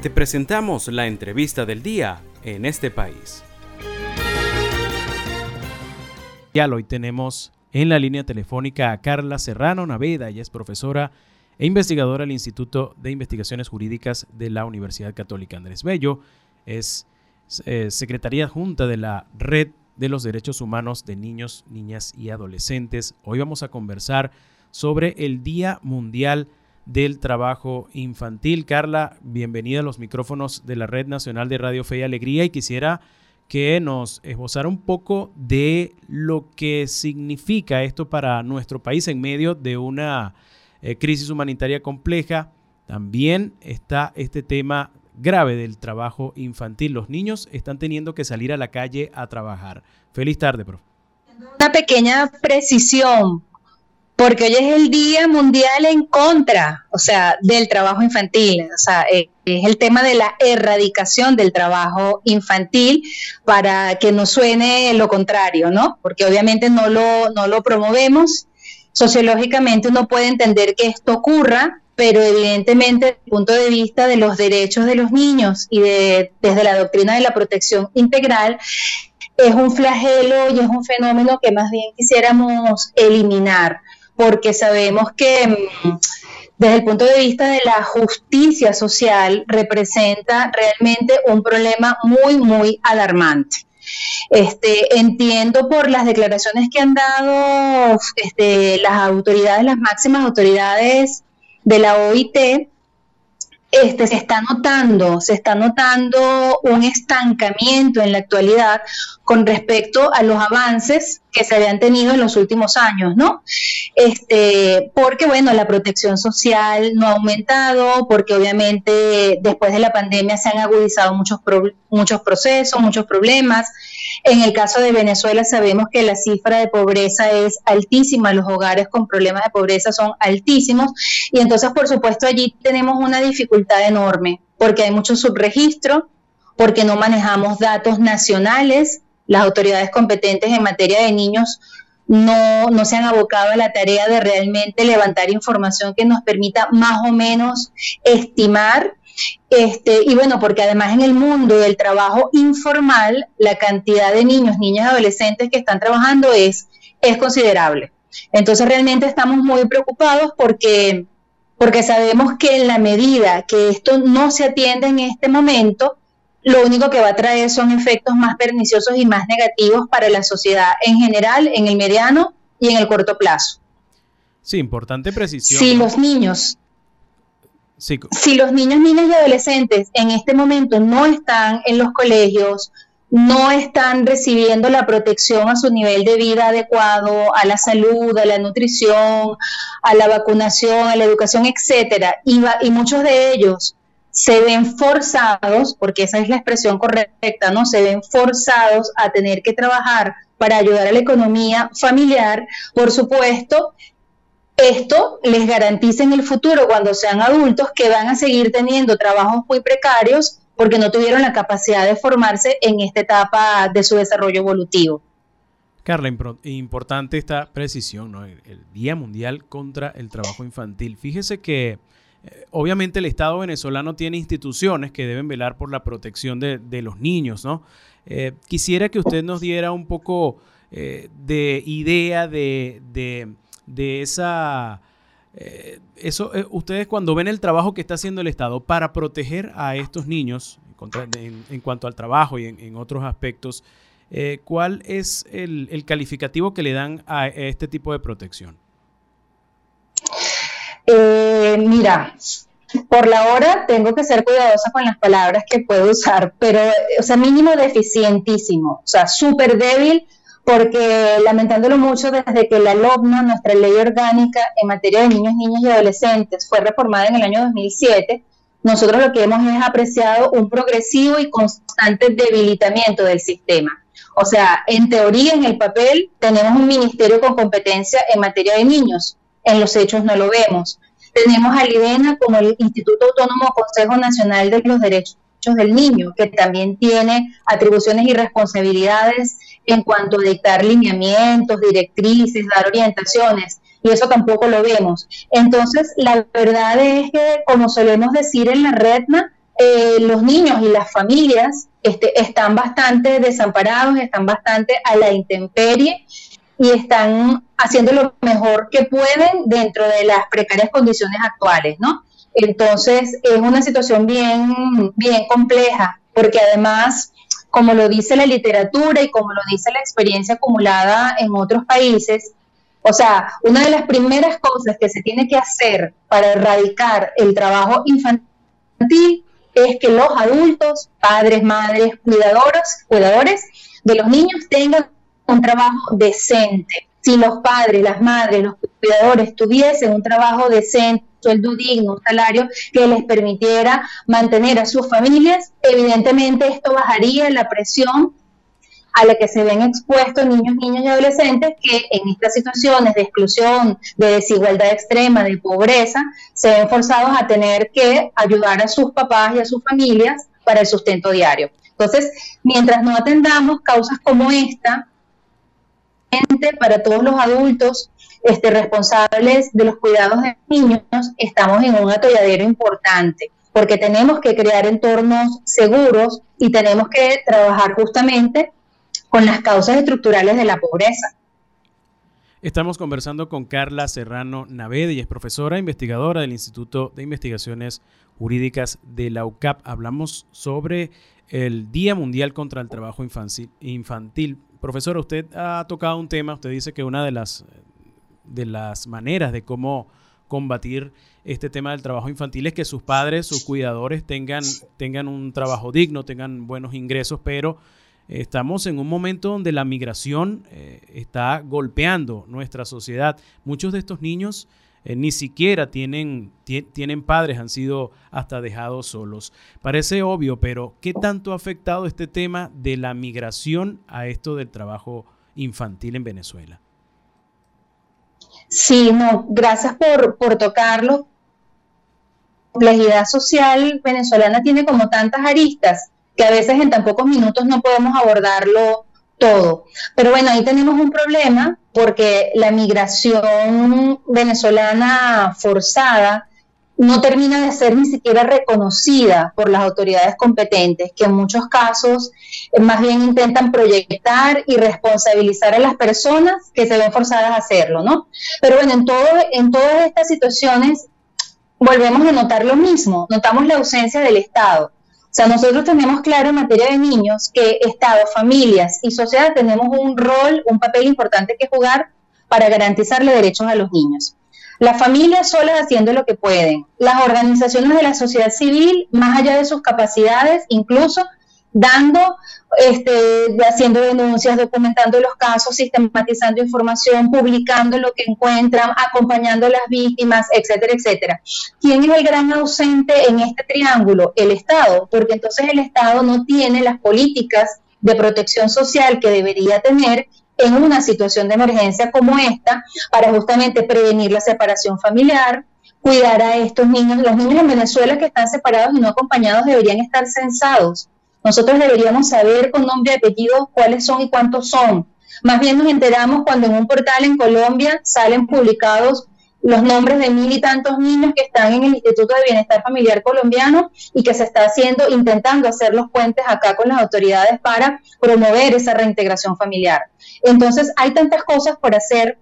Te presentamos la entrevista del día en este país. Ya hoy tenemos en la línea telefónica a Carla Serrano Naveda, ella es profesora e investigadora del Instituto de Investigaciones Jurídicas de la Universidad Católica Andrés Bello. Es eh, secretaría junta de la Red de los Derechos Humanos de Niños, Niñas y Adolescentes. Hoy vamos a conversar sobre el Día Mundial del Trabajo Infantil. Carla, bienvenida a los micrófonos de la Red Nacional de Radio Fe y Alegría y quisiera que nos esbozara un poco de lo que significa esto para nuestro país en medio de una eh, crisis humanitaria compleja. También está este tema grave del trabajo infantil. Los niños están teniendo que salir a la calle a trabajar. Feliz tarde, profe. Una pequeña precisión, porque hoy es el Día Mundial en contra, o sea, del trabajo infantil. O sea, eh, es el tema de la erradicación del trabajo infantil para que no suene lo contrario, ¿no? Porque obviamente no lo, no lo promovemos. Sociológicamente uno puede entender que esto ocurra, pero evidentemente desde el punto de vista de los derechos de los niños y de, desde la doctrina de la protección integral, es un flagelo y es un fenómeno que más bien quisiéramos eliminar, porque sabemos que mm, desde el punto de vista de la justicia social representa realmente un problema muy, muy alarmante. Este, entiendo por las declaraciones que han dado este, las autoridades, las máximas autoridades de la OIT, este, se está notando, se está notando un estancamiento en la actualidad con respecto a los avances que se habían tenido en los últimos años, ¿no? Este, porque bueno, la protección social no ha aumentado, porque obviamente después de la pandemia se han agudizado muchos, muchos procesos, muchos problemas. En el caso de Venezuela sabemos que la cifra de pobreza es altísima, los hogares con problemas de pobreza son altísimos y entonces por supuesto allí tenemos una dificultad enorme porque hay mucho subregistro, porque no manejamos datos nacionales, las autoridades competentes en materia de niños no, no se han abocado a la tarea de realmente levantar información que nos permita más o menos estimar este, y bueno, porque además en el mundo del trabajo informal, la cantidad de niños, niñas y adolescentes que están trabajando es, es considerable. Entonces realmente estamos muy preocupados porque, porque sabemos que en la medida que esto no se atiende en este momento, lo único que va a traer son efectos más perniciosos y más negativos para la sociedad en general, en el mediano y en el corto plazo. Sí, importante precisión. Si los niños si los niños, niñas y adolescentes en este momento no están en los colegios, no están recibiendo la protección a su nivel de vida adecuado, a la salud, a la nutrición, a la vacunación, a la educación, etcétera, y, y muchos de ellos se ven forzados, porque esa es la expresión correcta, ¿no? Se ven forzados a tener que trabajar para ayudar a la economía familiar, por supuesto, esto les garantiza en el futuro, cuando sean adultos, que van a seguir teniendo trabajos muy precarios porque no tuvieron la capacidad de formarse en esta etapa de su desarrollo evolutivo. Carla, importante esta precisión, ¿no? el, Día Mundial contra el Trabajo Infantil. Fíjese que eh, obviamente el Estado venezolano tiene instituciones que deben velar por la protección de, los niños, ¿no? Eh, quisiera que usted nos diera un poco eh, de idea de de esa... Eh, eso, eh, ustedes cuando ven el trabajo que está haciendo el Estado para proteger a estos niños en, cuanto al trabajo y en, otros aspectos, eh, ¿cuál es el, calificativo que le dan a, este tipo de protección? mira, por la hora tengo que ser cuidadosa con las palabras que puedo usar, pero, o sea, mínimo deficientísimo, o sea, súper débil porque lamentándolo mucho, desde que la LOBNA, nuestra ley orgánica en materia de niños, niñas y adolescentes, fue reformada en el año 2007, nosotros lo que hemos es apreciado un progresivo y constante debilitamiento del sistema. O sea, en teoría, en el papel, tenemos un ministerio con competencia en materia de niños. En los hechos no lo vemos. Tenemos al IDENA como el Instituto Autónomo Consejo Nacional de los Derechos del Niño, que también tiene atribuciones y responsabilidades en cuanto a dictar lineamientos, directrices, dar orientaciones, y eso tampoco lo vemos. Entonces, la verdad es que, como solemos decir en la RETNA, eh, los niños y las familias este, están bastante desamparados, están bastante a la intemperie y están haciendo lo mejor que pueden dentro de las precarias condiciones actuales, ¿no? Entonces es una situación bien, bien compleja, porque además, como lo dice la literatura y como lo dice la experiencia acumulada en otros países, o sea, una de las primeras cosas que se tiene que hacer para erradicar el trabajo infantil es que los adultos, padres, madres, cuidadores, cuidadores de los niños tengan un trabajo decente. Si los padres, las madres, los cuidadores tuviesen un trabajo decente, sueldo digno, un salario que les permitiera mantener a sus familias, evidentemente esto bajaría la presión a la que se ven expuestos niños, niños y adolescentes que en estas situaciones de exclusión, de desigualdad extrema, de pobreza, se ven forzados a tener que ayudar a sus papás y a sus familias para el sustento diario. Entonces, mientras no atendamos causas como esta, para todos los adultos este, responsables de los cuidados de niños, estamos en un atolladero importante, porque tenemos que crear entornos seguros y tenemos que trabajar justamente con las causas estructurales de la pobreza. Estamos conversando con Carla Serrano Navede, y es profesora investigadora del Instituto de Investigaciones Jurídicas de la UCAP. Hablamos sobre el Día Mundial contra el Trabajo Infantil. Profesora, usted ha tocado un tema, usted dice que una de las, de las maneras de cómo combatir este tema del trabajo infantil es que sus padres, sus cuidadores tengan, tengan un trabajo digno, tengan buenos ingresos, pero Estamos en un momento donde la migración eh, está golpeando nuestra sociedad. Muchos de estos niños eh, ni siquiera tienen, tienen padres, han sido hasta dejados solos. Parece obvio, pero ¿qué tanto ha afectado este tema de la migración a esto del trabajo infantil en Venezuela? Sí, no, gracias por, por tocarlo. La complejidad social venezolana tiene como tantas aristas que a veces en tan pocos minutos no podemos abordarlo todo. Pero bueno, ahí tenemos un problema porque la migración venezolana forzada no termina de ser ni siquiera reconocida por las autoridades competentes, que en muchos casos eh, más bien intentan proyectar y responsabilizar a las personas que se ven forzadas a hacerlo, ¿no? Pero bueno, en, todo, en todas estas situaciones volvemos a notar lo mismo, notamos la ausencia del Estado. Sea, nosotros tenemos claro en materia de niños que Estado, familias y sociedad tenemos un rol, un papel importante que jugar para garantizarle derechos a los niños. Las familias solas haciendo lo que pueden, las organizaciones de la sociedad civil, más allá de sus capacidades, incluso dando, este, haciendo denuncias, documentando los casos, sistematizando información, publicando lo que encuentran, acompañando a las víctimas, etcétera, etcétera. ¿Quién es el gran ausente en este triángulo? El Estado, porque entonces el Estado no tiene las políticas de protección social que debería tener en una situación de emergencia como esta para justamente prevenir la separación familiar, cuidar a estos niños. Los niños en Venezuela que están separados y no acompañados deberían estar censados nosotros deberíamos saber con nombre y apellido cuáles son y cuántos son. Más bien nos enteramos cuando en un portal en Colombia salen publicados los nombres de mil y tantos niños que están en el Instituto de Bienestar Familiar Colombiano y que se está haciendo, intentando hacer los puentes acá con las autoridades para promover esa reintegración familiar. Entonces, hay tantas cosas por hacer,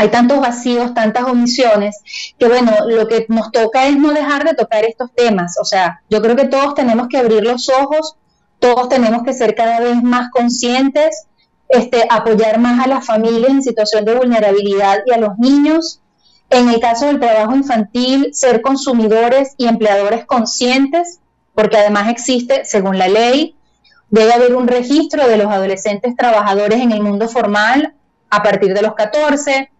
hay tantos vacíos, tantas omisiones, que bueno, lo que nos toca es no dejar de tocar estos temas. O sea, yo creo que todos tenemos que abrir los ojos, todos tenemos que ser cada vez más conscientes, este, apoyar más a las familias en situación de vulnerabilidad y a los niños. En el caso del trabajo infantil, ser consumidores y empleadores conscientes, porque además existe, según la ley, debe haber un registro de los adolescentes trabajadores en el mundo formal a partir de los 14,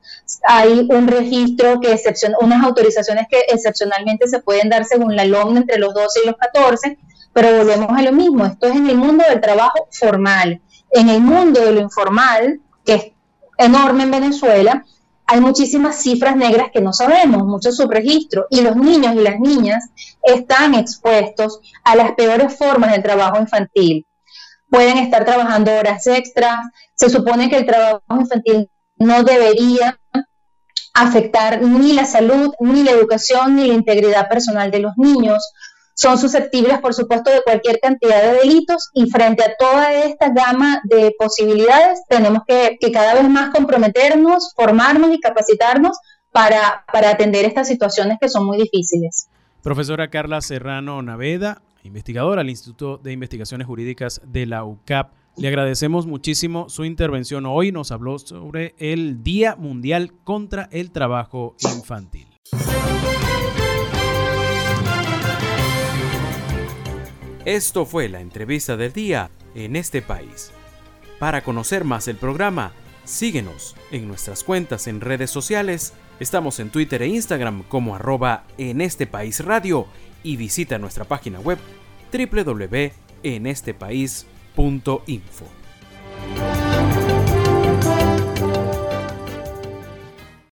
hay un registro que excepciona, unas autorizaciones que excepcionalmente se pueden dar según la LOM entre los 12 y los 14, pero volvemos a lo mismo, esto es en el mundo del trabajo formal. En el mundo de lo informal, que es enorme en Venezuela, hay muchísimas cifras negras que no sabemos, muchos subregistros, y los niños y las niñas están expuestos a las peores formas del trabajo infantil. Pueden estar trabajando horas extras, se supone que el trabajo infantil no debería afectar ni la salud, ni la educación, ni la integridad personal de los niños. Son susceptibles, por supuesto, de cualquier cantidad de delitos y frente a toda esta gama de posibilidades tenemos que, cada vez más comprometernos, formarnos y capacitarnos para, para atender estas situaciones que son muy difíciles. Profesora Carla Serrano Naveda, investigadora al Instituto de Investigaciones Jurídicas de la UCAP. Le agradecemos muchísimo su intervención hoy. Nos habló sobre el Día Mundial contra el Trabajo Infantil. Esto fue la entrevista del día en este país. Para conocer más el programa, síguenos en nuestras cuentas en redes sociales. Estamos en Twitter e Instagram como arroba en este país radio y visita nuestra página web www.enestepaís.info.